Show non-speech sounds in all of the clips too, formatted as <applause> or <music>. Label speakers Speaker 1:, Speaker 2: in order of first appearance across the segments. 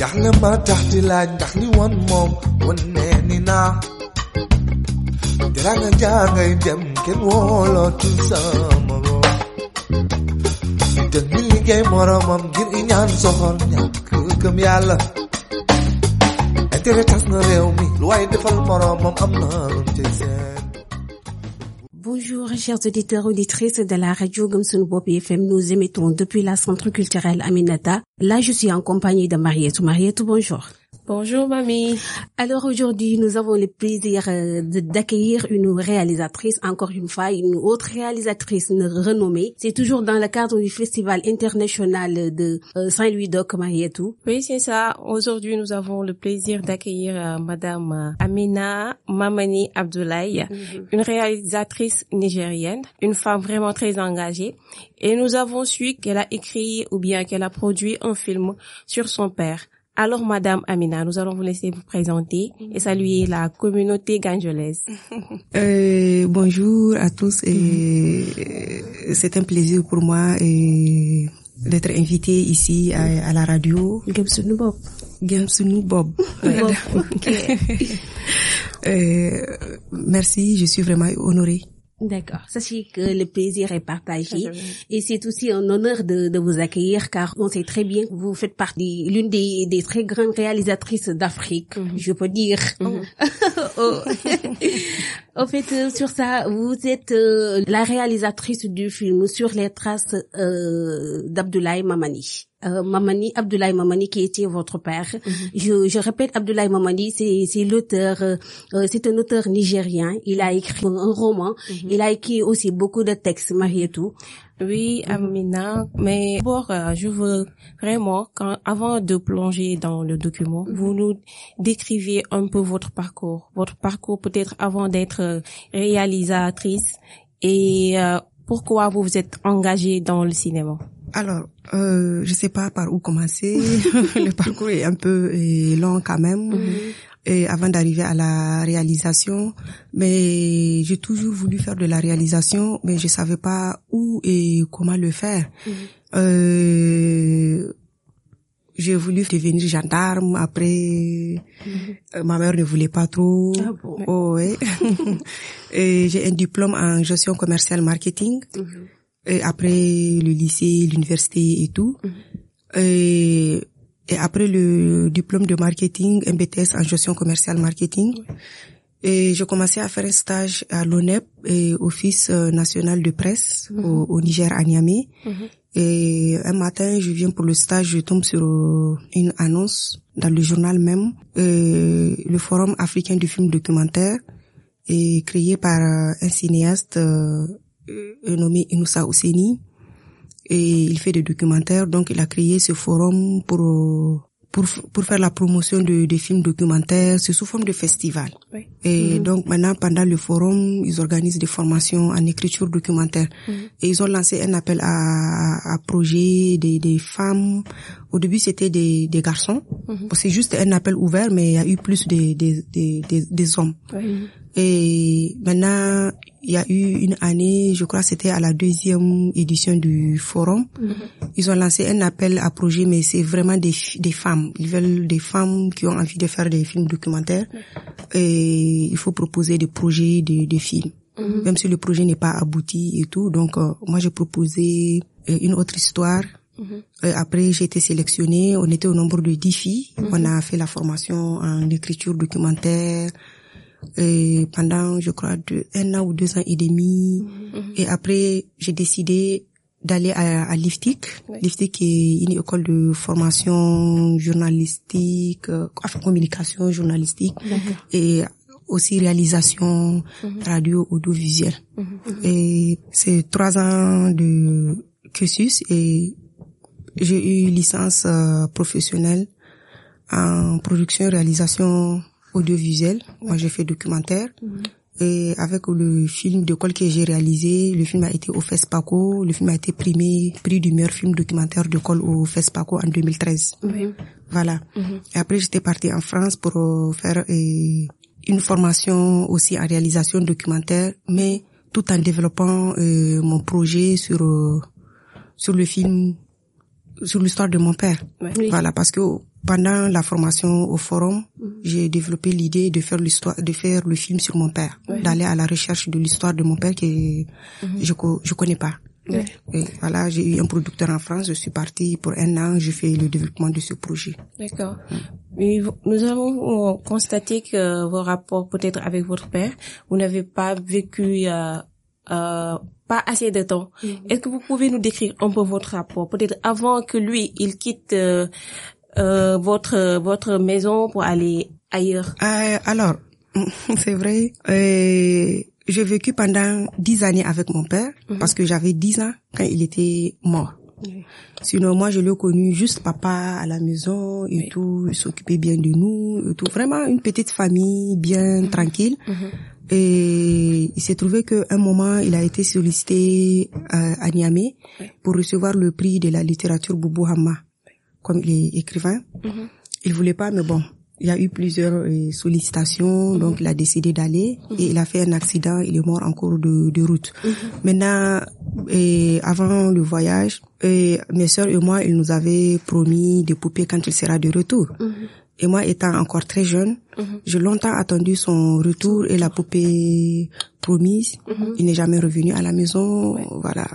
Speaker 1: jaxle ma tax di laaj ndax li woon moom wan nee ni naa teranga jangay dem kenn woolootul sama room te ngi liggéey moromam ngir i ñaan soxor ñàkk gëm
Speaker 2: Bonjour, chers auditeurs auditrices de la radio Gamsun Bop FM. Nous émettons depuis la centre culturel Aminata. Là, je suis en compagnie de Marietou. Marietou, bonjour.
Speaker 3: Bonjour mamie.
Speaker 2: Alors aujourd'hui, nous avons le plaisir euh, d'accueillir une réalisatrice, encore une fois, une autre réalisatrice renommée. C'est toujours dans le cadre du Festival international de euh, Saint-Louis d'Oc, Marietou.
Speaker 3: Oui, c'est ça. Aujourd'hui, nous avons le plaisir d'accueillir euh, madame Amina Mamani Abdoulaye, une réalisatrice nigérienne, une femme vraiment très engagée. Et nous avons su qu'elle a écrit ou bien qu'elle a produit un film sur son père. Alors, Madame Amina, nous allons vous laisser vous présenter et saluer la communauté ganjolaise. <laughs>
Speaker 4: Euh, bonjour à tous et euh, c'est un plaisir pour moi euh, d'être invité ici à, à la radio
Speaker 2: Gamsun Bop.
Speaker 4: Gamsunu Bob. <laughs> Euh, merci, je suis vraiment honorée.
Speaker 2: D'accord. Sachez que le plaisir est partagé et c'est aussi un honneur de, de vous accueillir car on sait très bien que vous faites partie l'une des, des très grandes réalisatrices d'Afrique, je peux dire. Oh. <laughs> <laughs> en fait, euh, sur ça, vous êtes euh, la réalisatrice du film sur les traces euh, d'Abdoulaye Mamani. Euh, Mamani, Abdoulaye Mamani qui était votre père. je, je répète, Abdoulaye Mamani, c'est l'auteur, euh, euh, c'est un auteur nigérien. Il a écrit un roman. Il a écrit aussi beaucoup de textes, Marietou.
Speaker 3: Oui, Amina, mais d'abord, euh, je veux vraiment, quand, avant de plonger dans le document, vous nous décriviez un peu votre parcours, votre parcours peut-être avant d'être euh, réalisatrice et euh, pourquoi vous vous êtes engagée dans le cinéma?
Speaker 4: Alors, euh, je sais pas par où commencer. <laughs> Le parcours est un peu euh, long quand même. Et avant d'arriver à la réalisation, mais j'ai toujours voulu faire de la réalisation, mais je savais pas où et comment le faire. Euh, j'ai voulu devenir gendarme. Après, euh, ma mère ne voulait pas trop.
Speaker 2: Ah bon?
Speaker 4: Oh, ouais. <laughs> et j'ai un diplôme en gestion commerciale marketing. Et après le lycée, l'université et tout. Et, et après le diplôme de marketing, un BTS en gestion commerciale marketing. Et j'ai commencé à faire un stage à l'ONEP, et Office euh, national de presse au, au Niger à Niamey. Et un matin, je viens pour le stage, je tombe sur euh, une annonce dans le journal même, euh, le Forum africain du film documentaire, est créé par euh, un cinéaste euh, nommé Inoussa Ouseni. Et il fait des documentaires, donc il a créé ce forum pour pour, pour faire la promotion de, des films documentaires, c'est sous forme de festival.
Speaker 3: Oui.
Speaker 4: Et donc maintenant, pendant le forum, ils organisent des formations en écriture documentaire. Et ils ont lancé un appel à, à projet des, des femmes. Au début, c'était des, des garçons. C'est juste un appel ouvert, mais il y a eu plus des, des, des, des, des hommes. Et maintenant, il y a eu une année, je crois que c'était à la deuxième édition du forum. Ils ont lancé un appel à projet, mais c'est vraiment des, des femmes. Ils veulent des femmes qui ont envie de faire des films documentaires. Et il faut proposer des projets de, de films. Même si le projet n'est pas abouti et tout. Donc, euh, moi, j'ai proposé euh, une autre histoire. Euh, après, j'ai été sélectionnée. On était au nombre de 10 filles. On a fait la formation en écriture documentaire et pendant, je crois, deux, un an ou deux ans et demi. Et après, j'ai décidé d'aller à, à l'IFTIC. L'IFTIC est une école de formation journalistique, euh, enfin communication journalistique. Et aussi réalisation radio audiovisuelle. Et c'est trois ans de cursus et j'ai eu licence euh, professionnelle en production réalisation audiovisuelle. Moi, j'ai fait documentaire. Et avec le film d'école que j'ai réalisé, le film a été au FESPACO. Le film a été primé, prix du meilleur film documentaire d'école au FESPACO en 2013. Voilà. Et après, j'étais partie en France pour euh, faire euh, une formation aussi en réalisation documentaire, mais tout en développant euh, mon projet sur euh, sur le film, sur l'histoire de mon père. Voilà, parce que pendant la formation au forum, mhm. j'ai développé l'idée de faire l'histoire, de faire le film sur mon père, d'aller à la recherche de l'histoire de mon père que mhm. je je connais pas. Et voilà, j'ai eu un producteur en France, je suis partie pour un an, j'ai fait le développement de ce projet.
Speaker 3: D'accord. Mais nous avons constaté que vos rapports peut-être avec votre père, vous n'avez pas vécu euh, euh, pas assez de temps. Mm-hmm. Est-ce que vous pouvez nous décrire un peu votre rapport, peut-être avant que lui il quitte euh, euh votre votre maison pour aller ailleurs
Speaker 4: euh, Alors, <laughs> c'est vrai. Euh, j'ai vécu pendant dix années avec mon père mhm. parce que j'avais dix ans quand il était mort. Sinon, moi, je l'ai connu juste papa à la maison et tout. Il s'occupait bien de nous et tout. Vraiment une petite famille bien mhm. tranquille. Mhm. Et il s'est trouvé qu'à un moment, il a été sollicité euh, à Niamey pour recevoir le prix de la littérature Boubou Hamma, comme il est écrivain. Il voulait pas, mais bon, il y a eu plusieurs euh, sollicitations, mhm. donc il a décidé d'aller et il a fait un accident, il est mort en cours de, de route. Mhm. Maintenant, et avant le voyage, et mes sœurs et moi, il nous avait promis des poupées quand il sera de retour. Mhm. Et moi, étant encore très jeune, j'ai longtemps attendu son retour et la poupée promise. Il n'est jamais revenu à la maison. Voilà,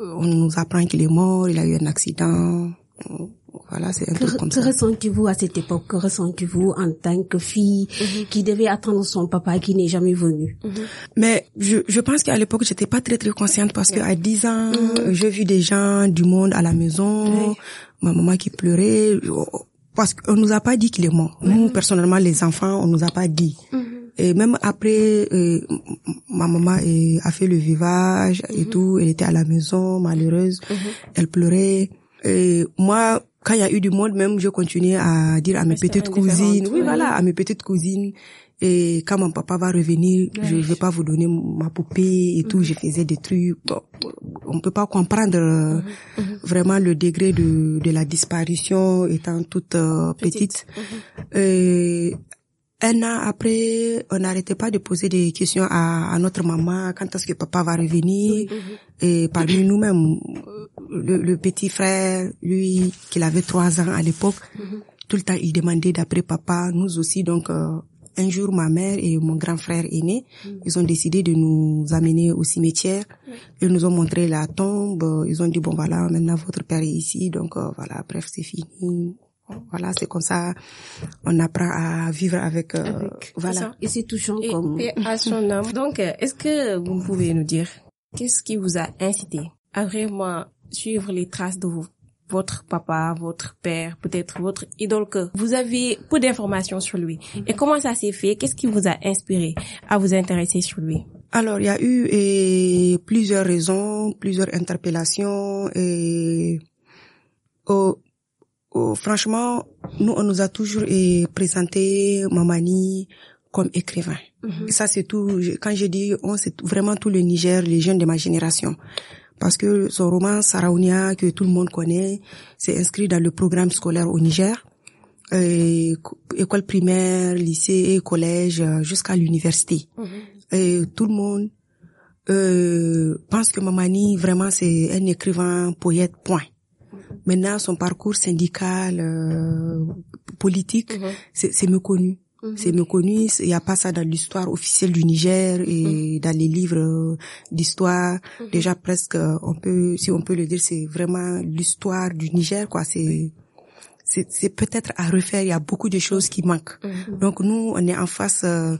Speaker 4: on nous apprend qu'il est mort, il a eu un accident. Voilà, c'est un
Speaker 2: peu
Speaker 4: comme ça.
Speaker 2: Que ressentez-vous à cette époque? Que ressentez-vous en tant que fille mhm. qui devait attendre son papa qui n'est jamais venu?
Speaker 4: Mhm. Mais je, je pense qu'à l'époque, j'étais pas très très consciente parce que à 10 ans, mhm. j'ai vu des gens du monde à la maison, ma maman qui pleurait parce qu'on nous a pas dit qu'il est mort. Nous, personnellement, les enfants, on nous a pas dit. Et même après, euh, ma maman euh, a fait le vivage et tout. Elle était à la maison, malheureuse. Elle pleurait. Et moi, quand il y a eu du monde, même je continuais à dire à mes petites cousines, oui, voilà, à mes petites cousines. Et quand mon papa va revenir, je vais pas vous donner ma poupée et tout. Je faisais des trucs. Bon, on peut pas comprendre euh, vraiment le degré de, de la disparition étant toute euh, petite. Et un an après, on n'arrêtait pas de poser des questions à, à notre maman, quand est-ce que papa va revenir? Et parmi nous-mêmes, le, le, petit frère, lui, qu'il avait trois ans à l'époque, tout le temps il demandait d'après papa, nous aussi. Donc euh, un jour, ma mère et mon grand frère aîné, ils ont décidé de nous amener au cimetière. Ils nous ont montré la tombe. Ils ont dit bon voilà, maintenant votre père est ici, donc euh, voilà, bref c'est fini. Voilà, c'est comme ça, on apprend à vivre avec, euh, voilà.
Speaker 2: Et c'est touchant comme.
Speaker 3: à son <laughs> âme. Donc, est-ce que vous pouvez nous dire qu'est-ce qui vous a incité à vraiment suivre les traces de votre papa, votre père, peut-être votre idole que vous avez peu d'informations sur lui? Et comment ça s'est fait? Qu'est-ce qui vous a inspiré à vous intéresser sur lui?
Speaker 4: Alors, il y a eu et, plusieurs raisons, plusieurs interpellations et oh, franchement, nous on nous a toujours et, présenté Mamani comme écrivain. Mm-hmm. Ça c'est tout. Quand je dis on, c'est vraiment tout le Niger, les jeunes de ma génération parce que son roman Saraounia que tout le monde connaît, c'est inscrit dans le programme scolaire au Niger, euh, école primaire, lycée et collège euh, jusqu'à l'université. Mhm. Et tout le monde euh, pense que Mamani vraiment c'est un écrivain poète point. Maintenant son parcours syndical, euh, politique, mhm. c'est méconnu. C'est méconnu, il n'y a pas ça dans l'histoire officielle du Niger et mhm. dans les livres d'histoire. Mhm. Déjà presque, on peut, si on peut le dire, c'est vraiment l'histoire du Niger, quoi. C'est c'est peut-être à refaire. Il y a beaucoup de choses qui manquent. Donc nous, on est en face euh,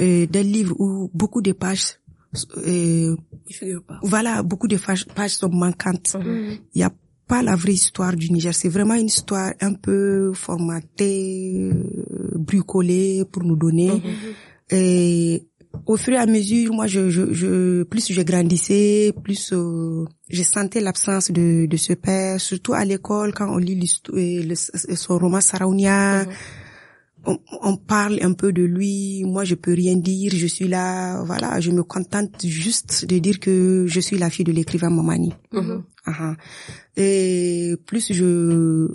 Speaker 4: euh, d'un livre où beaucoup de pages euh, voilà, beaucoup de pages sont manquantes. Il y a pas la vraie histoire du Niger. C'est vraiment une histoire un peu formatée, euh, bricolée pour nous donner. Mm-hmm. Et au fur et à mesure, moi, je, je, je plus je grandissais, plus euh, je sentais l'absence de, de ce père, surtout à l'école quand on lit euh, son roman Saraunia. Mm-hmm on, on, parle un peu de lui, moi je peux rien dire, je suis là, voilà, je me contente juste de dire que je suis la fille de l'écrivain Momani. Mm-hmm. Et plus je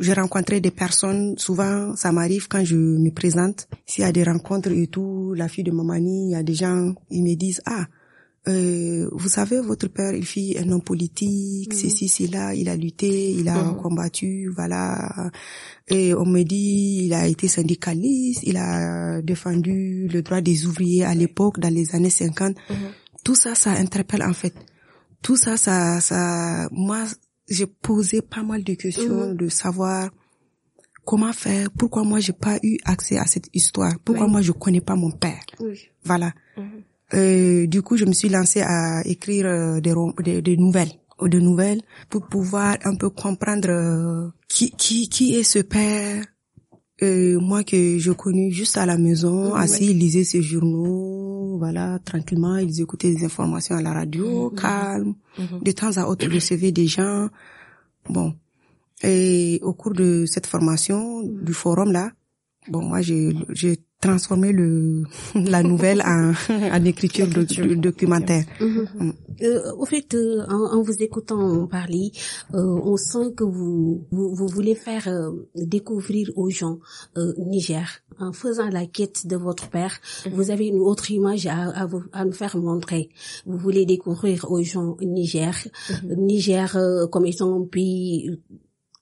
Speaker 4: j'ai rencontré des personnes, souvent ça m'arrive quand je me présente, s'il y a des rencontres et tout, la fille de Mamani, il y a des gens, ils me disent, ah, euh, vous savez, votre père, il fit un homme politique, c'est ceci, c'est là, il a lutté, il a
Speaker 3: Mhm.
Speaker 4: combattu, voilà. Et on me dit, il a été syndicaliste, il a défendu le droit des ouvriers à l'époque, dans les années 50.
Speaker 3: Mhm.
Speaker 4: Tout ça, ça interpelle en fait. Tout ça, ça, ça, moi, j'ai posé pas mal de questions
Speaker 3: Mhm.
Speaker 4: de savoir comment faire, pourquoi moi j'ai pas eu accès à cette histoire, pourquoi
Speaker 3: Oui.
Speaker 4: moi je connais pas mon père.
Speaker 2: Oui.
Speaker 4: Voilà. Euh, du coup, je me suis lancée à écrire euh, des, des, des nouvelles, ou des nouvelles, pour pouvoir un peu comprendre euh, qui, qui, qui est ce père. Euh, moi que je connu juste à la maison,
Speaker 2: Mhm,
Speaker 4: assis, il lisait ses journaux, voilà, tranquillement, ils écoutaient des informations à la radio,
Speaker 2: Mhm.
Speaker 4: calme.
Speaker 3: Mhm.
Speaker 4: De temps à autre, recevait des gens. Bon. Et au cours de cette formation, du forum là, bon, moi, j'ai, transformé le, <laughs> la nouvelle en, en écriture de, de- documentaire.
Speaker 2: Mhm. Euh, au fait, euh, en, en vous écoutant parler, euh, on sent que vous, vous, vous voulez faire euh, découvrir aux gens euh, Niger. En faisant la quête de votre père, vous avez une autre image à, à, vous, à nous faire montrer. Vous voulez découvrir aux gens Niger, Niger euh, comme étant un pays.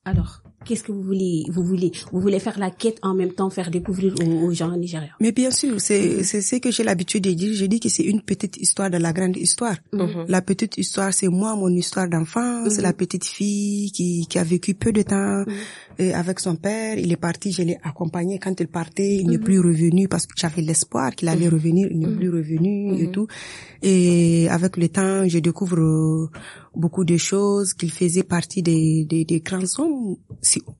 Speaker 2: Alors, qu'est-ce que vous voulez Vous voulez, vous voulez faire la quête en même temps, faire découvrir aux, aux gens nigériens.
Speaker 4: Mais bien sûr, c'est, c'est ce que j'ai l'habitude de dire. Je dis que c'est une petite histoire de la grande histoire.
Speaker 3: Mhm.
Speaker 4: La petite histoire, c'est moi, mon histoire d'enfance,
Speaker 2: Mhm.
Speaker 4: la petite fille qui, qui a vécu peu de temps
Speaker 2: Mhm.
Speaker 4: euh, avec son père. Il est parti, je l'ai accompagné. Quand il partait, il n'est
Speaker 2: Mhm.
Speaker 4: plus revenu parce que j'avais l'espoir qu'il allait revenir. Il n'est plus revenu et tout. Et avec le temps, je découvre euh, beaucoup de choses, qu'il faisait partie des, des, des grands hommes,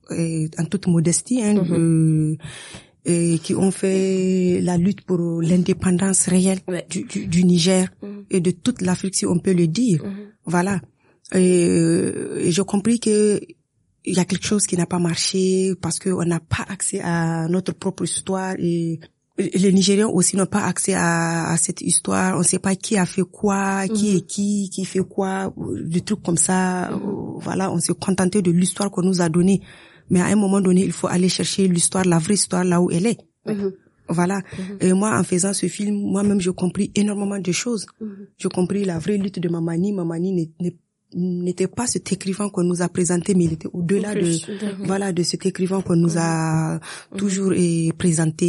Speaker 4: en toute modestie, hein, euh, et qui ont fait la lutte pour l'indépendance réelle
Speaker 2: Ouais.
Speaker 4: du, du, du Niger
Speaker 3: Mhm.
Speaker 4: et de toute l'Afrique, si on peut le dire.
Speaker 3: Mhm.
Speaker 4: Voilà. Et, euh, et j'ai compris que il y a quelque chose qui n'a pas marché parce qu'on n'a pas accès à notre propre histoire et les Nigériens aussi n'ont pas accès à, à cette histoire. On ne sait pas qui a fait quoi, qui
Speaker 2: Mhm.
Speaker 4: est qui, qui fait quoi, des trucs comme ça. Euh, Voilà, on s'est contenté de l'histoire qu'on nous a donnée. Mais à un moment donné, il faut aller chercher l'histoire, la vraie histoire là où elle est.
Speaker 2: Mhm.
Speaker 4: Voilà.
Speaker 3: Mhm.
Speaker 4: Et moi, en faisant ce film, moi-même, j'ai compris énormément de choses.
Speaker 2: Mhm.
Speaker 4: J'ai compris la vraie lutte de Mamani. Mamani n'est- n'est- n'était pas cet écrivain qu'on nous a présenté, mais il était au-delà de, voilà, de cet écrivain qu'on nous a
Speaker 3: Mhm.
Speaker 4: toujours eh, présenté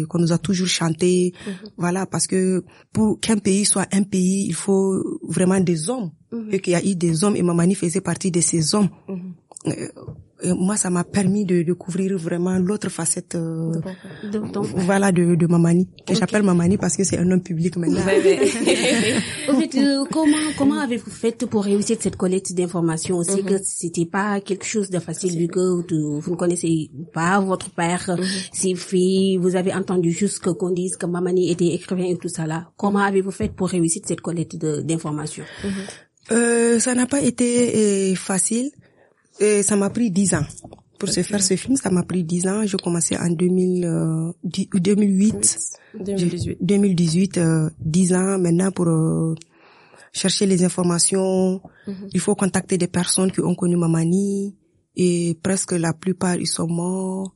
Speaker 4: et qu'on nous a toujours chanté.
Speaker 3: Mhm.
Speaker 4: Voilà, parce que pour qu'un pays soit un pays, il faut vraiment des hommes.
Speaker 2: Mhm.
Speaker 4: Et qu'il y a eu des hommes et Mamani faisait partie de ces hommes. Euh, moi, ça m'a permis de découvrir vraiment l'autre facette, euh,
Speaker 2: Donc, donc,
Speaker 4: voilà, de, de Mamani. Que
Speaker 2: Ok.
Speaker 4: j'appelle Mamani parce que c'est un homme public maintenant.
Speaker 3: Ouais, ouais. <laughs>
Speaker 2: Au fait, euh, comment comment avez-vous fait pour réussir cette collecte d'informations? Aussi
Speaker 3: Mhm.
Speaker 2: que c'était pas quelque chose de facile vu que vous ne connaissez pas votre père,
Speaker 3: Mhm.
Speaker 2: ses filles, vous avez entendu juste qu'on dise que Mamani était écrivain et tout ça là. Comment avez-vous fait pour réussir cette collecte de- d'informations?
Speaker 4: Euh, ça n'a pas été euh, facile. Euh, ça m'a pris dix ans. Pour se faire ce film, ça m'a pris dix ans. J'ai commencé en 2000, euh, dix- 2008.
Speaker 3: 2018.
Speaker 4: 2018, euh, 10 ans maintenant pour euh, chercher les informations.
Speaker 3: Mhm.
Speaker 4: Il faut contacter des personnes qui ont connu Mamani et presque la plupart ils sont morts.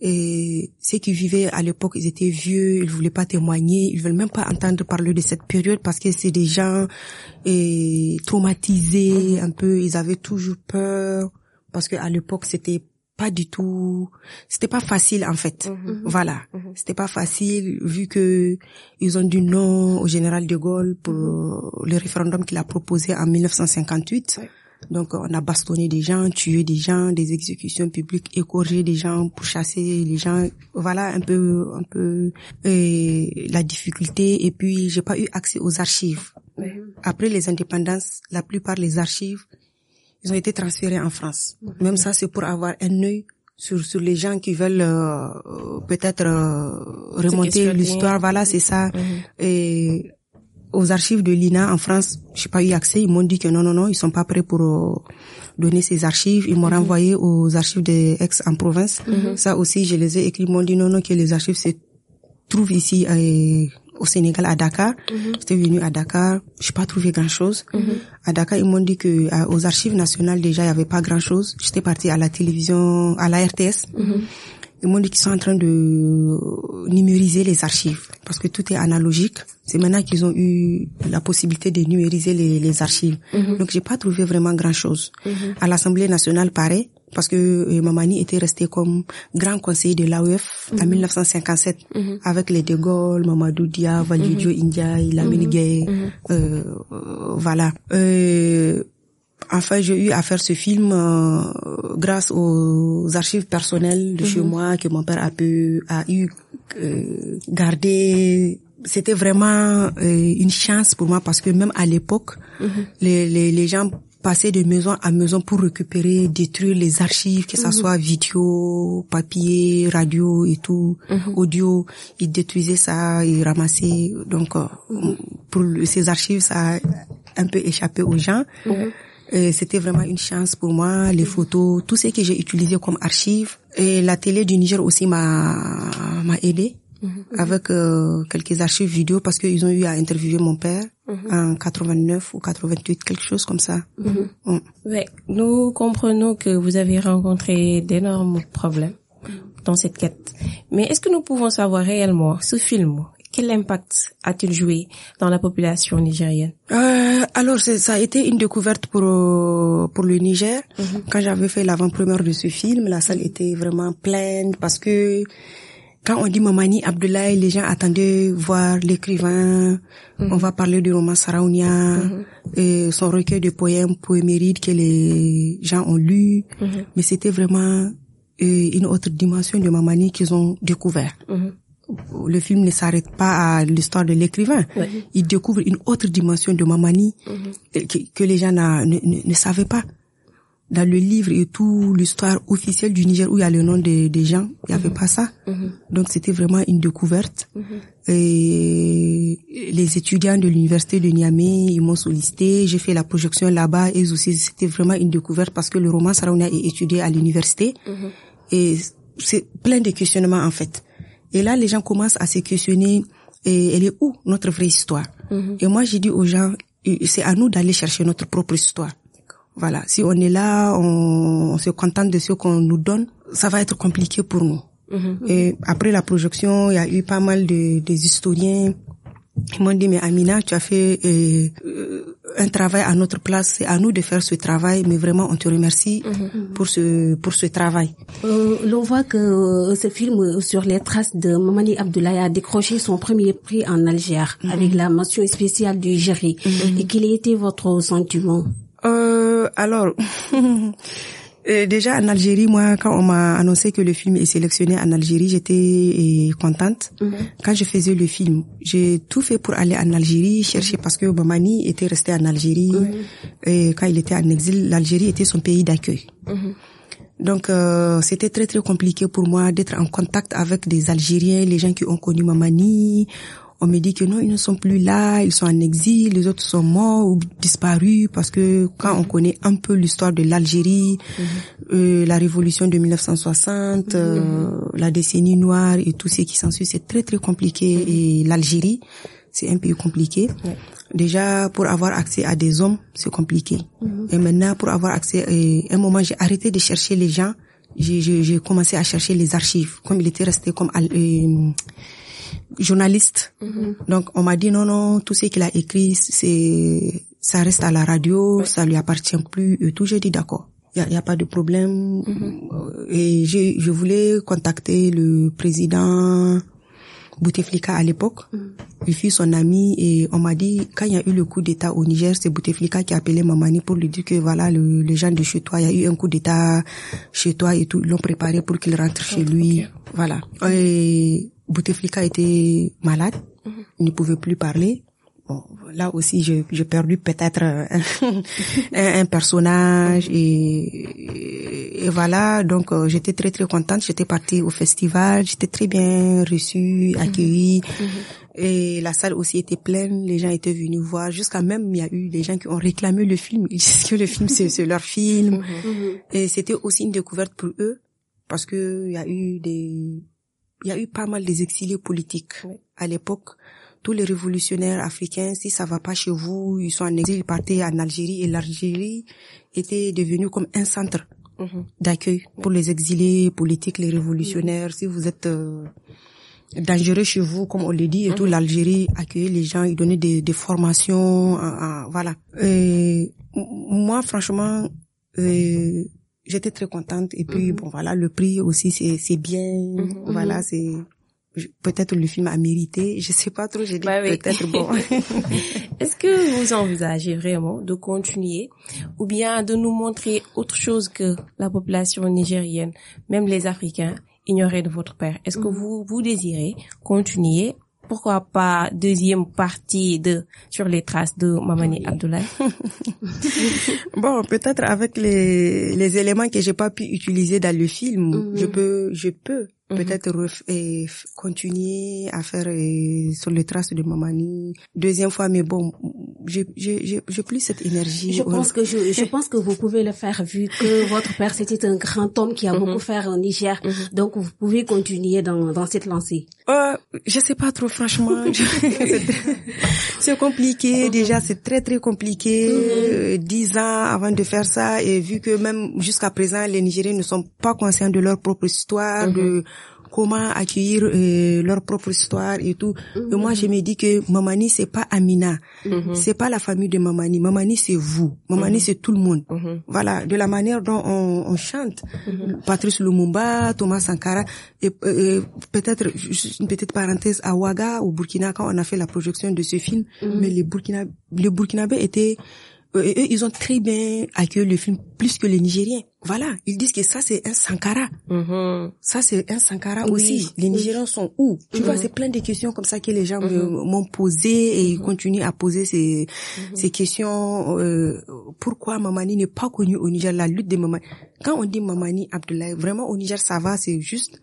Speaker 4: Et ceux qui vivaient à l'époque, ils étaient vieux, ils voulaient pas témoigner, ils veulent même pas entendre parler de cette période parce que c'est des gens et, traumatisés un peu, ils avaient toujours peur parce que à l'époque c'était pas du tout, c'était pas facile en fait.
Speaker 3: Mhm.
Speaker 4: Voilà,
Speaker 3: Mhm.
Speaker 4: c'était pas facile vu que ils ont dit non au général de Gaulle pour le référendum qu'il a proposé en 1958.
Speaker 3: Ouais.
Speaker 4: Donc on a bastonné des gens, tué des gens, des exécutions publiques, égorgé des gens pour chasser les gens. Voilà un peu un peu euh, la difficulté et puis j'ai pas eu accès aux archives. Après les indépendances, la plupart des archives ils ont été transférés en France. Même ça, c'est pour avoir un œil sur sur les gens qui veulent euh, peut-être euh, remonter l'histoire. Voilà, c'est ça.
Speaker 3: Mhm.
Speaker 4: Et aux archives de l'INA en France, j'ai pas eu accès. Ils m'ont dit que non, non, non, ils sont pas prêts pour euh, donner ces archives. Ils m'ont renvoyé aux archives des ex en province. Ça aussi, je les ai écrits. Ils m'ont dit non, non, que les archives se trouvent ici euh, au Sénégal à Dakar.
Speaker 2: Mhm.
Speaker 4: J'étais venue à Dakar, j'ai pas trouvé grand chose. À Dakar, ils m'ont dit que à- aux archives nationales déjà il y avait pas grand chose. J'étais partie à la télévision, à la RTS. Ils m'ont dit qu'ils sont en train de numériser les archives. Parce que tout est analogique. C'est maintenant qu'ils ont eu la possibilité de numériser les, les archives. Donc j'ai pas trouvé vraiment grand chose. À l'Assemblée nationale, pareil, parce que euh, Mamani était resté comme grand conseiller de l'AOF en 1957 avec les De Gaulle, Mamadou Dia, Valdiodio India, Lamine euh, euh, voilà. Euh, Enfin, j'ai eu à faire ce film euh, grâce aux archives personnelles de chez moi que mon père a pu a eu euh, garder. C'était vraiment euh, une chance pour moi parce que même à l'époque, les, les, les gens passaient de maison à maison pour récupérer, détruire les archives, que ça soit vidéo, papier, radio et tout, audio. Ils détruisaient ça, ils ramassaient. Donc, euh, pour ces archives, ça a un peu échappé aux gens. C'était vraiment une chance pour moi, les photos, tout ce que j'ai utilisé comme archives. Et la télé du Niger aussi m'a m'a aidé avec euh, quelques archives vidéo parce qu'ils ont eu à interviewer mon père en 89 ou 88, quelque chose comme ça. Mm.
Speaker 3: Ouais, nous comprenons que vous avez rencontré d'énormes problèmes dans cette quête. Mais est-ce que nous pouvons savoir réellement ce film? Quel impact a-t-il joué dans la population nigérienne?
Speaker 4: Euh, alors ça a été une découverte pour euh, pour le Niger. Quand j'avais fait l'avant-première de ce film, la salle était vraiment pleine parce que quand on dit Mamani Abdoulaye, les gens attendaient voir l'écrivain. On va parler du roman Saraounia, et son recueil de poèmes poémérides que les gens ont lu. Mais c'était vraiment euh, une autre dimension de Mamani qu'ils ont découvert le film ne s'arrête pas à l'histoire de l'écrivain. Il découvre une autre dimension de Mamani euh, que, que les gens ne, ne, ne savaient pas. Dans le livre et tout, l'histoire officielle du Niger où il y a le nom des, des gens, il n'y avait pas ça. Donc c'était vraiment une découverte. Et les étudiants de l'université de Niamey, ils m'ont sollicité. J'ai fait la projection là-bas et aussi c'était vraiment une découverte parce que le roman Sarauna est étudié à l'université. Et c'est plein de questionnements en fait. Et là, les gens commencent à se questionner, et elle est où notre vraie histoire? Et moi, j'ai dit aux gens, c'est à nous d'aller chercher notre propre histoire. Voilà, si on est là, on, on se contente de ce qu'on nous donne, ça va être compliqué pour nous. Et après la projection, il y a eu pas mal de des historiens ils m'ont dit, mais Amina, tu as fait euh, euh, un travail à notre place, c'est à nous de faire ce travail, mais vraiment, on te remercie pour ce pour ce travail.
Speaker 2: Euh, L'on voit que euh, ce film sur les traces de Mamani Abdoulaye a décroché son premier prix en Algérie avec la mention spéciale du jury. Et quel a été votre sentiment?
Speaker 4: Euh, alors, <laughs> euh, déjà en Algérie, moi, quand on m'a annoncé que le film est sélectionné en Algérie, j'étais euh, contente. Quand je faisais le film, j'ai tout fait pour aller en Algérie chercher parce que Mamani était resté en Algérie. Et quand il était en exil, l'Algérie était son pays d'accueil. Donc euh, c'était très très compliqué pour moi d'être en contact avec des Algériens, les gens qui ont connu Mamani. On me dit que non, ils ne sont plus là, ils sont en exil, les autres sont morts ou disparus parce que quand on connaît un peu l'histoire de l'Algérie, euh, la révolution de 1960, euh, la décennie noire et tout ce qui s'ensuit, c'est très très compliqué. Et l'Algérie, c'est un pays compliqué. Déjà, pour avoir accès à des hommes, c'est compliqué. Et maintenant, pour avoir accès, euh, un moment, j'ai arrêté de chercher les gens. J'ai commencé à chercher les archives, comme il était resté comme euh, journaliste. Donc, on m'a dit non, non, tout ce qu'il a écrit, c'est ça reste à la radio, ça lui appartient plus et tout. J'ai dit d'accord. Il y a, pas de problème. Euh, Et je voulais contacter le président Bouteflika à l'époque. Il fut son ami et on m'a dit, quand il y a eu le coup d'État au Niger, c'est Bouteflika qui a appelé Mamani pour lui dire que voilà, le, les gens de chez toi, il y a eu un coup d'État chez toi et tout. Ils l'ont préparé pour qu'il rentre chez lui. Voilà. Et Bouteflika était malade. Il ne pouvait plus parler. Bon, là aussi, j'ai j'ai perdu peut-être un, <laughs> un, personnage et, et voilà. Donc, euh, j'étais très très contente. J'étais partie au festival. J'étais très bien reçue, accueillie. Et la salle aussi était pleine. Les gens étaient venus voir. Jusqu'à même, il y a eu des gens qui ont réclamé le film. Ils disent que le film c'est c'est leur film. Et c'était aussi une découverte pour eux parce que il y a eu des, il y a eu pas mal des exilés politiques à l'époque. tous les révolutionnaires africains, si ça va pas chez vous, ils sont en exil, ils partaient en Algérie et l'Algérie était devenue comme un centre
Speaker 3: Mhm.
Speaker 4: d'accueil pour les exilés politiques, les révolutionnaires. Si vous êtes euh, dangereux chez vous, comme on le dit, et tout, l'Algérie accueillait les gens, ils donnaient des, des formations, euh, euh, voilà. Et moi, franchement, euh, j'étais très contente. Et puis, bon, voilà, le prix aussi, c'est c'est bien. Voilà, c'est peut-être le film a mérité. Je sais pas trop. J'ai dit
Speaker 3: Bah oui.
Speaker 4: peut-être bon. <laughs>
Speaker 3: Est-ce que vous envisagez vraiment de continuer ou bien de nous montrer autre chose que la population nigérienne, même les Africains, ignoraient de votre père? Est-ce que vous, vous désirez continuer pourquoi pas deuxième partie de sur les traces de Mamani Abdoulaye. <laughs>
Speaker 4: Bon, peut-être avec les, les éléments que j'ai pas pu utiliser dans le film, je peux, je peux peut-être et f- continuer à faire euh, sur les traces de Mamani deuxième fois, mais bon, j'ai, j'ai, plus cette énergie.
Speaker 2: Je pense que je, je pense que vous pouvez le faire vu que <laughs> votre père c'était un grand homme qui a beaucoup fait au Niger. Donc vous pouvez continuer dans, dans cette lancée.
Speaker 4: Euh, je sais pas trop, franchement. <laughs> c'est <laughs> c'est compliqué. Déjà, c'est très très compliqué. Euh, Dix ans avant de faire ça, et vu que même jusqu'à présent, les Nigériens ne sont pas conscients de leur propre histoire, de comment accueillir euh, leur propre histoire et tout. Et moi, je me dis que Mamani, c'est pas Amina, c'est pas la famille de Mamani. Mamani, c'est vous. Mamani, c'est tout le monde. Voilà, de la manière dont on, on chante, Patrice Lumumba, Thomas Sankara, et, euh, peut-être juste une petite parenthèse à Ouaga, au Burkina, quand on a fait la projection de ce film, mais les Burkina, les Burkinabés étaient euh, eux, ils ont très bien accueilli le film plus que les Nigériens. Voilà, ils disent que ça c'est un Sankara.
Speaker 3: Mhm.
Speaker 4: Ça, c'est un Sankara aussi. Les Nigériens sont où? Tu vois, c'est plein de questions comme ça que les gens me- m'ont posé et ils continuent à poser ces, ces questions. euh, pourquoi Mamani n'est pas connue au Niger La lutte de Mamani? Quand on dit Mamani Abdoulaye, vraiment au Niger, ça va, c'est juste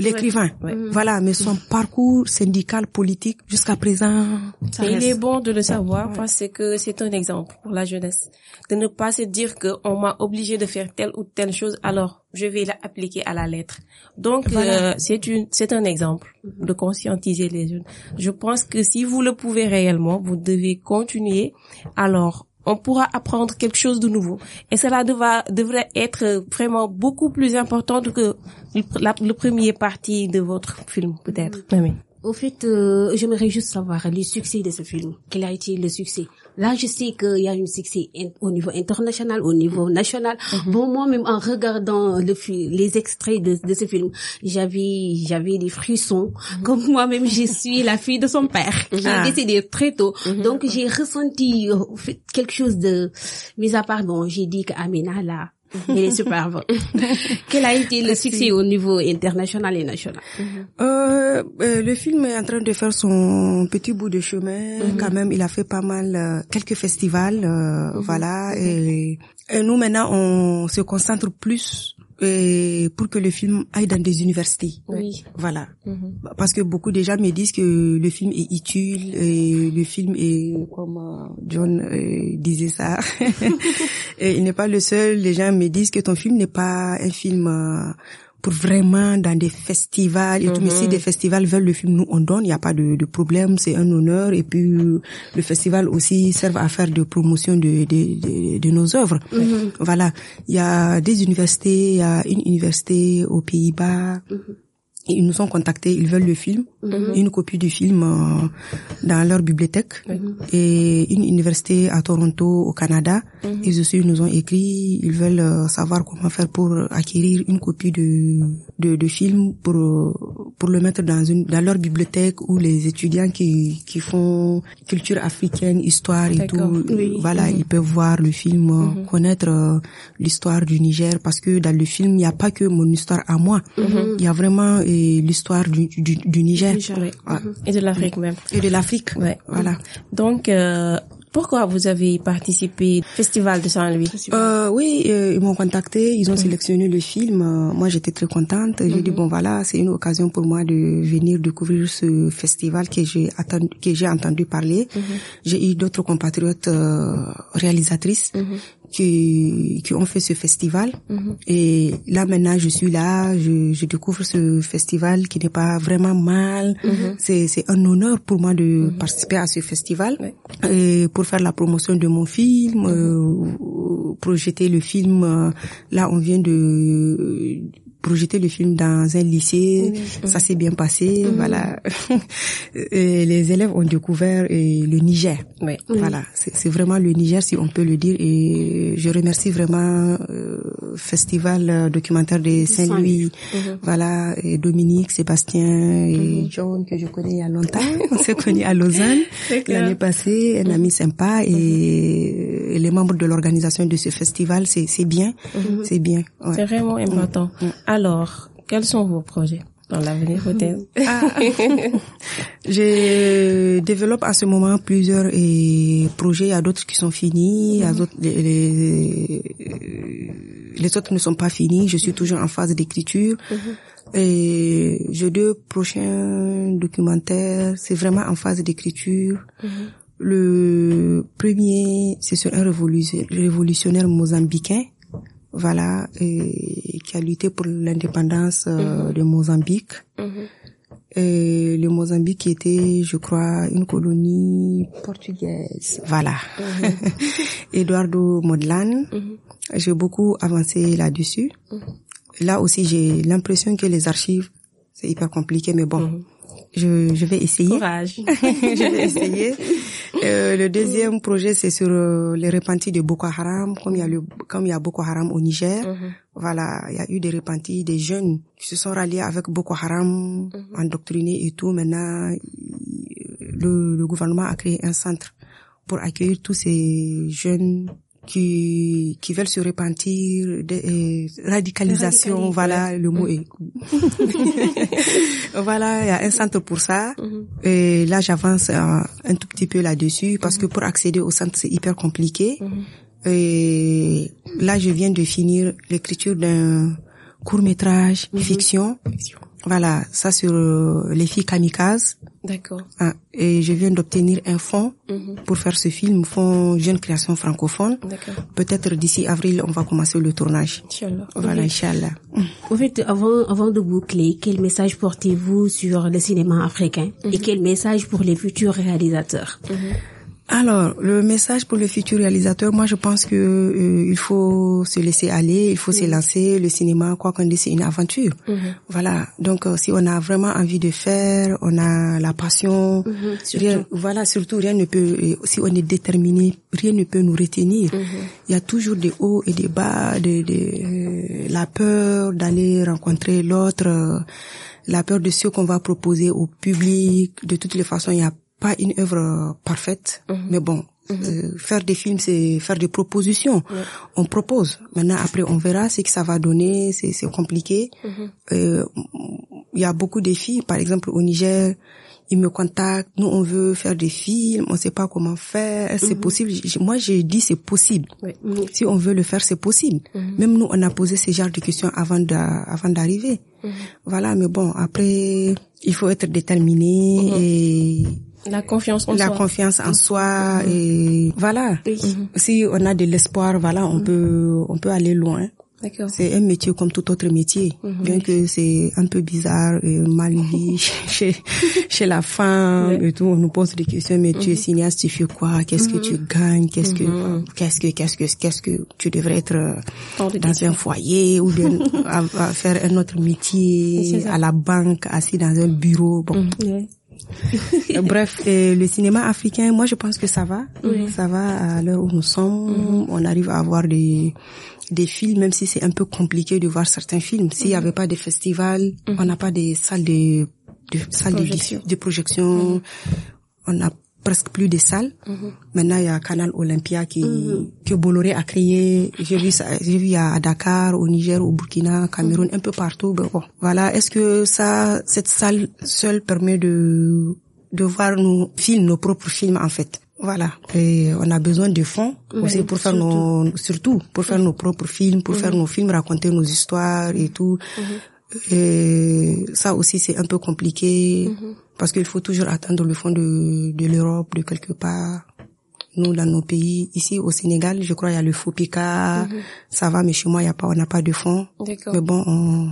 Speaker 3: L'écrivain.
Speaker 4: Voilà, mais son parcours syndical, politique, jusqu'à présent, ça
Speaker 3: Et il
Speaker 4: reste.
Speaker 3: est bon de le savoir parce que c'est un exemple pour la jeunesse. De ne pas se dire que on m'a obligé de faire telle ou telle chose, alors je vais l'appliquer à la lettre. Donc
Speaker 4: Voilà.
Speaker 3: euh, c'est une c'est un exemple de conscientiser les jeunes. Je pense que si vous le pouvez réellement, vous devez continuer. Alors on pourra apprendre quelque chose de nouveau. Et cela deva- devrait être vraiment beaucoup plus important que le, la- le premier partie de votre film, peut-être. Oui.
Speaker 2: Au fait, euh, j'aimerais juste savoir le succès de ce film. Quel a été le succès? Là, je sais qu'il y a un succès au niveau international, au niveau national. Bon, moi-même, en regardant le les extraits de, de ce film, j'avais j'avais des frissons. Comme <laughs> moi-même, je suis la fille de son père. qui
Speaker 4: Ah.
Speaker 2: est décédé très tôt. Donc, j'ai ressenti quelque chose de... Mis à part, bon, j'ai dit qu'Amina, là, elle est superbe. <laughs> Quel a été le succès au niveau international et national?
Speaker 4: Euh, euh, le film est en train de faire son petit bout de chemin. Quand même, il a fait pas mal euh, quelques festivals, euh, voilà. Et, et nous maintenant, on se concentre plus euh, pour que le film aille dans des universités.
Speaker 2: Oui.
Speaker 4: Voilà. Parce que beaucoup de gens me disent que le film est utile et le film est, comme euh, John euh, disait ça, <laughs> et il n'est pas le seul. Les gens me disent que ton film n'est pas un film euh, pour vraiment dans des festivals et tout. Mais si des festivals veulent le film, nous on donne, il n'y a pas de, de problème, c'est un honneur. Et puis le festival aussi sert à faire de promotion de, de, de, de nos œuvres. Voilà. Il y a des universités, il y a une université aux Pays-Bas. Et ils nous ont contactés, ils veulent le film, une copie du film euh, dans leur bibliothèque. Et une université à Toronto au Canada. Ils aussi nous ont écrit, ils veulent euh, savoir comment faire pour acquérir une copie de de, de film pour euh, pour le mettre dans une dans leur bibliothèque où les étudiants qui qui font culture africaine, histoire et tout, voilà, ils peuvent voir le film, connaître euh, l'histoire du Niger. Parce que dans le film il n'y a pas que mon histoire à moi, il y a vraiment l'histoire du, du, du Niger
Speaker 3: Oui.
Speaker 4: Ouais.
Speaker 3: Et de l'Afrique même.
Speaker 4: et de l'Afrique.
Speaker 3: Ouais.
Speaker 4: Voilà.
Speaker 3: Donc, euh, pourquoi vous avez participé au Festival de Saint-Louis?
Speaker 4: Euh, oui, euh, ils m'ont contacté, ils ont sélectionné le film. Euh, moi, j'étais très contente. J'ai dit bon voilà, c'est une occasion pour moi de venir découvrir ce festival que j'ai attendu, que j'ai entendu parler. J'ai eu d'autres compatriotes euh, réalisatrices qui, qui ont fait ce festival. Et là maintenant, je suis là, je, je découvre ce festival qui n'est pas vraiment mal. C'est C'est un honneur pour moi de participer à ce festival et pour faire la promotion de mon film, euh, projeter le film. euh, Là, on vient de projeter le film dans un lycée, ça s'est bien passé, voilà. <laughs> Et les élèves ont découvert euh, le Niger.
Speaker 3: Oui.
Speaker 4: Voilà, c'est vraiment le Niger si on peut le dire. Et je remercie vraiment euh, Festival euh, documentaire de Saint-Louis, voilà, et Dominique, Sébastien et John que je connais il y a longtemps, on s'est connus à Lausanne l'année passée, un ami sympa. Et les membres de l'organisation de ce festival, c'est bien, c'est bien. ouais.
Speaker 3: C'est vraiment important. Alors, quels sont vos projets dans l'avenir peut-être?
Speaker 4: Ah. <laughs> Je développe à ce moment plusieurs projets. Il y a d'autres qui sont finis, d'autres, les, les, les autres ne sont pas finis. Je suis toujours en phase d'écriture. Et j'ai deux prochains documentaires. C'est vraiment en phase d'écriture. Le premier, c'est sur un révolution- révolutionnaire mozambicain voilà, et qui a lutté pour l'indépendance euh, de Mozambique. Et le Mozambique était, je crois, une colonie portugaise. Voilà. <laughs> Eduardo Modlane. J'ai beaucoup avancé là-dessus. Là aussi, j'ai l'impression que les archives, c'est hyper compliqué, mais bon, je, je vais essayer.
Speaker 3: Courage. <laughs>
Speaker 4: je vais essayer. Euh, le deuxième projet, c'est sur euh, les repentis de Boko Haram, comme il y a le, comme il y a Boko Haram au Niger. Voilà, il y a eu des repentis, des jeunes qui se sont ralliés avec Boko Haram, endoctrinés et tout. Maintenant, le, le gouvernement a créé un centre pour accueillir tous ces jeunes qui qui veulent se repentir, de, euh, radicalisation,
Speaker 2: Radicali-
Speaker 4: voilà, le mot est <laughs> voilà, il y a un centre pour ça. Et là, j'avance euh, un tout petit peu là-dessus parce que pour accéder au centre, c'est hyper compliqué. Et là, je viens de finir l'écriture d'un court métrage fiction. Voilà, ça sur euh, les filles kamikazes.
Speaker 3: D'accord.
Speaker 4: Ah, et je viens d'obtenir un fonds pour faire ce film, fonds jeune création francophone.
Speaker 3: D'accord.
Speaker 4: Peut-être d'ici avril, on va commencer le tournage.
Speaker 3: Inch'Allah.
Speaker 4: Voilà, Inch'Allah.
Speaker 2: En fait, avant, avant de boucler, quel message portez-vous sur le cinéma africain et quel message pour les futurs réalisateurs?
Speaker 4: Alors, le message pour le futur réalisateur, moi je pense que euh, il faut se laisser aller, il faut se lancer. Le cinéma, quoi qu'on dise, c'est une aventure. Voilà. Donc, euh, si on a vraiment envie de faire, on a la passion, rien, voilà, surtout rien ne peut. euh, si on est déterminé, rien ne peut nous retenir. Il y a toujours des hauts et des bas, de, de euh, la peur d'aller rencontrer l'autre, la peur de ce qu'on va proposer au public. De toutes les façons, il y a pas une œuvre parfaite, mais bon, euh, faire des films, c'est faire des propositions. On propose. Maintenant, après, on verra ce que ça va donner. C'est compliqué. Euh, Il y a beaucoup de filles, par exemple au Niger, ils me contactent. Nous, on veut faire des films. On sait pas comment faire. C'est possible? Moi, j'ai dit c'est possible. Si on veut le faire, c'est possible. Même nous, on a posé ce genre de questions avant avant d'arriver. Voilà, mais bon, après, il faut être déterminé et
Speaker 3: La confiance en
Speaker 4: la
Speaker 3: soi.
Speaker 4: confiance en soi et voilà. Si on a de l'espoir, voilà, on peut on peut aller loin. C'est un métier comme tout autre métier, bien que c'est un peu bizarre et mal vu <laughs> chez chez la femme et tout. On nous pose des questions, mais tu es cinéaste, tu fais quoi? Qu'est-ce que tu gagnes? Qu'est-ce que qu'est-ce que qu'est-ce que qu'est-ce que tu devrais être euh, dans un foyer ou bien <laughs> à, à faire un autre métier à la banque, assis dans un bureau. Bon, Bref, euh, le cinéma africain, moi je pense que ça va. Ça va à l'heure où nous sommes. On arrive à avoir des des films, même si c'est un peu compliqué de voir certains films. S'il n'y avait pas de festivals, on n'a pas des salles de, de salles de,
Speaker 3: Projection.
Speaker 4: de projection. On n'a presque plus de salles. Maintenant, il y a Canal Olympia qui que Bolloré a créé. J'ai vu ça, j'ai vu à Dakar, au Niger, au Burkina, Cameroun, un peu partout. Bon, voilà. Est-ce que ça, cette salle seule permet de de voir nos films, nos propres films en fait? Voilà. Et on a besoin de fonds aussi pour faire nos, surtout pour faire nos propres films, pour faire nos films, raconter nos histoires et tout. Et ça aussi c'est un peu compliqué parce qu'il faut toujours attendre le fond de, de l'Europe, de quelque part. nous dans nos pays. Ici au Sénégal, je crois il y a le FOPICA, ça va, mais chez moi il y a pas, on n'a pas de fonds. Mais bon, on,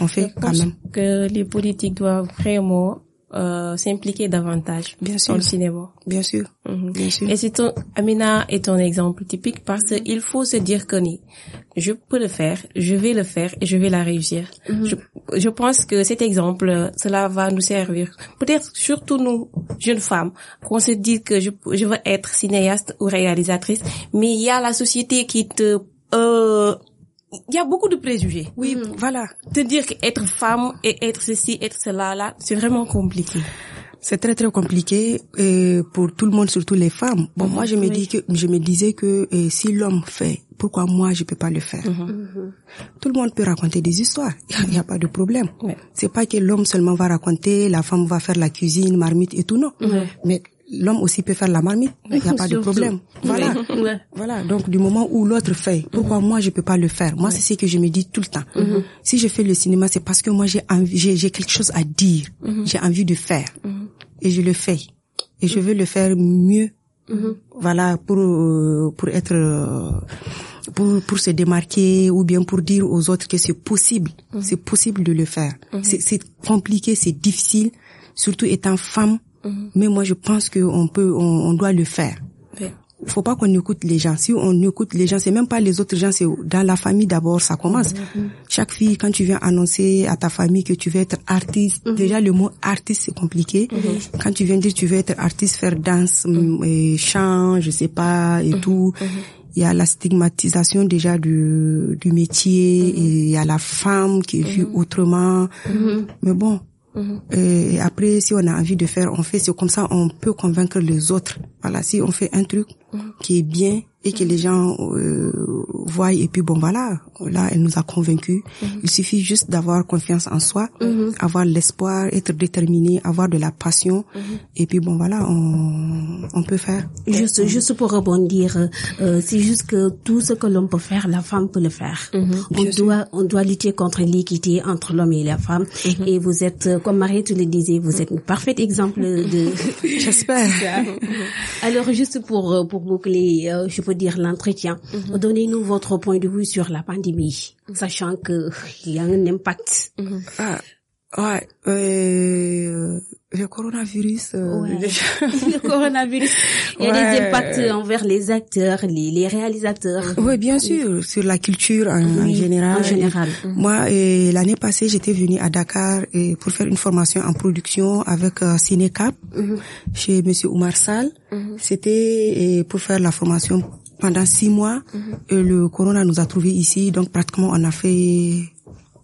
Speaker 4: on fait
Speaker 3: Je
Speaker 4: quand
Speaker 3: pense
Speaker 4: même.
Speaker 3: que les politiques doivent vraiment euh, s'impliquer davantage
Speaker 4: Bien
Speaker 3: dans
Speaker 4: sûr.
Speaker 3: le cinéma.
Speaker 4: Bien sûr,
Speaker 3: Mhm.
Speaker 4: bien sûr.
Speaker 3: Et c'est ton, Amina est un exemple typique parce qu'il faut se dire que je peux le faire, je vais le faire et je vais la réussir. je, je pense que cet exemple, euh, cela va nous servir. Peut-être surtout nous, jeunes femmes, qu'on se dit que je, je veux être cinéaste ou réalisatrice, mais il y a la société qui te, euh, il y a beaucoup de préjugés.
Speaker 4: Oui, voilà.
Speaker 3: Te dire qu'être femme et être ceci, être cela, là, c'est vraiment compliqué.
Speaker 4: C'est très très compliqué euh, pour tout le monde, surtout les femmes. Bon, moi je me dis que je me disais que euh, si l'homme fait, pourquoi moi je peux pas le faire? Tout le monde peut raconter des histoires, <laughs> il n'y a, pas de problème. C'est pas que l'homme seulement va raconter, la femme va faire la cuisine, marmite et tout non. Mais l'homme aussi peut faire la marmite, il n'y a pas de problème. Voilà. <laughs>
Speaker 2: Ouais.
Speaker 4: Voilà, donc du moment où l'autre fait, pourquoi moi je peux pas le faire? Moi c'est ce que je me dis tout le temps. Si je fais le cinéma, c'est parce que moi j'ai envie, j'ai quelque chose à dire, j'ai envie de faire, et je le fais, et je veux le faire mieux. Voilà pour euh, pour être euh, pour pour se démarquer ou bien pour dire aux autres que c'est possible, c'est possible de le faire. C'est compliqué, c'est difficile, surtout étant femme. Mais moi je pense que on peut, on, on doit le faire
Speaker 3: Ouais.
Speaker 4: faut pas qu'on écoute les gens. Si on écoute les gens, c'est même pas les autres gens, c'est dans la famille d'abord, ça commence. Chaque fille, quand tu viens annoncer à ta famille que tu veux être artiste, déjà le mot artiste c'est compliqué. Quand tu viens dire tu veux être artiste, faire danse, mm, et chant, je sais pas, et tout. Il y a la stigmatisation déjà du, du métier, et il y a la femme qui est vue autrement. Mais bon, et après, si on a envie de faire, on fait. C'est comme ça, on peut convaincre les autres. Voilà, si on fait un truc qui est bien et que les gens euh, voient, et puis bon voilà, là, elle nous a convaincus. Il suffit juste d'avoir confiance en soi, avoir l'espoir, être déterminé, avoir de la passion, et puis bon voilà, on, on peut faire.
Speaker 2: Juste, juste pour rebondir, euh, c'est juste que tout ce que l'homme peut faire, la femme peut le faire. On doit, on doit lutter contre l'équité entre l'homme et la femme. Et vous êtes, euh, comme Marie tu le disais, vous êtes un parfait exemple de. <laughs>
Speaker 4: J'espère. <laughs>
Speaker 2: Alors juste pour pour boucler, je peux dire l'entretien. Donnez-nous votre point de vue sur la pandémie, sachant que <laughs> il y a un impact.
Speaker 4: Ah, ouais, euh, le coronavirus. euh,
Speaker 2: Ouais. <laughs> <laughs> le coronavirus. Il y a des
Speaker 4: Ouais.
Speaker 2: impacts envers les acteurs, les, les réalisateurs.
Speaker 4: Oui, bien sûr, sur la culture en, en
Speaker 2: Oui,
Speaker 4: général.
Speaker 2: en général.
Speaker 4: Moi, euh, l'année passée, j'étais venue à Dakar euh, pour faire une formation en production avec euh, Cinecap chez Monsieur Oumar Sall. C'était euh, pour faire la formation pendant six mois. Et le corona nous a trouvés ici, donc pratiquement on a fait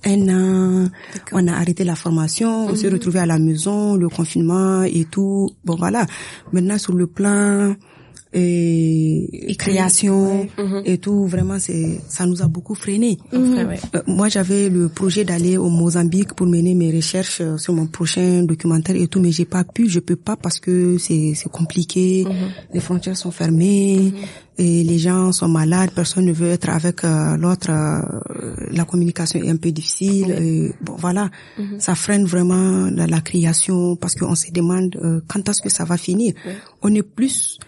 Speaker 4: un an, on a arrêté la formation, on s'est retrouvé à la maison, le confinement et tout. Bon voilà. Maintenant sur le plan et, création et tout, vraiment c'est ça nous a beaucoup freiné. Euh, Moi j'avais le projet d'aller au Mozambique pour mener mes recherches euh, sur mon prochain documentaire et tout, mais j'ai pas pu, je peux pas parce que c'est c'est compliqué, les frontières sont fermées et les gens sont malades, personne ne veut être avec euh, l'autre, euh, la communication est un peu difficile. et bon voilà, ça freine vraiment la, la création parce qu'on se demande euh, quand est-ce que ça va finir. On est plus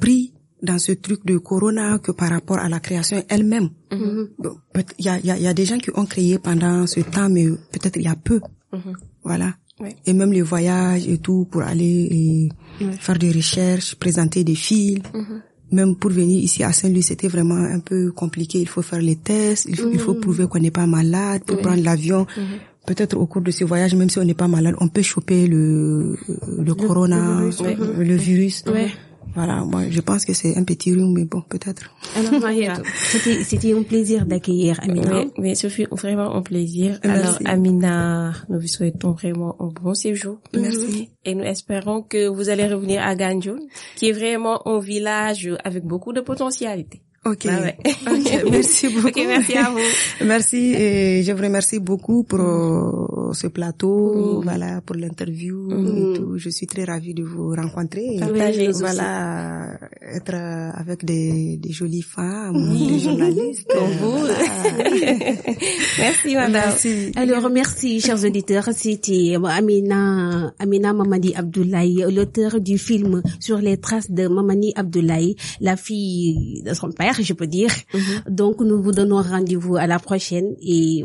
Speaker 4: pris dans ce truc de corona que par rapport à la création elle-même. Peut- Il y, a, il y, a, il y a des gens qui ont créé pendant ce temps, mais peut-être il y a peu. Voilà.
Speaker 3: Ouais.
Speaker 4: Et même les voyages et tout pour aller et faire des recherches, présenter des films. Même pour venir ici à Saint-Louis, c'était vraiment un peu compliqué. Il faut faire les tests, il faut, il faut prouver qu'on n'est pas malade pour prendre l'avion. Peut-être au cours de ce voyage, même si on n'est pas malade, on peut choper le, le, corona, le le virus. Voilà, moi je pense que c'est un petit rhume, mais bon, peut-être.
Speaker 2: Alors <laughs> Mariette, c'était c'était un plaisir d'accueillir Amina.
Speaker 3: Oui, mais ce fut vraiment un plaisir.
Speaker 4: Merci.
Speaker 3: Alors, Amina, nous vous souhaitons vraiment un bon séjour.
Speaker 4: Merci.
Speaker 3: Et nous espérons que vous allez revenir à Ganjoun, qui est vraiment un village avec beaucoup de potentialité.
Speaker 4: Ok.
Speaker 3: Bah ouais.
Speaker 4: Ok, Merci <laughs> beaucoup.
Speaker 3: Ok, merci à vous.
Speaker 4: Merci et je vous remercie beaucoup pour euh, ce plateau, voilà, pour l'interview et tout. Je suis très ravie de vous rencontrer. et
Speaker 3: Partager aussi.
Speaker 4: voilà, être euh, avec des, des jolies femmes, des journalistes.
Speaker 3: Comme
Speaker 4: euh,
Speaker 3: vous. <laughs> Merci, madame.
Speaker 4: Merci.
Speaker 2: Alors, merci, chers auditeurs. C'était Amina, Amina Mamadi Abdoulaye, l'auteur du film sur les traces de Mamani Abdoulaye, la fille de son père, je peux dire. Donc, nous vous donnons rendez-vous à la prochaine et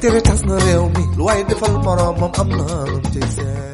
Speaker 1: intérêt tas na réew mi lu waaye defal moromam am na lum cay seen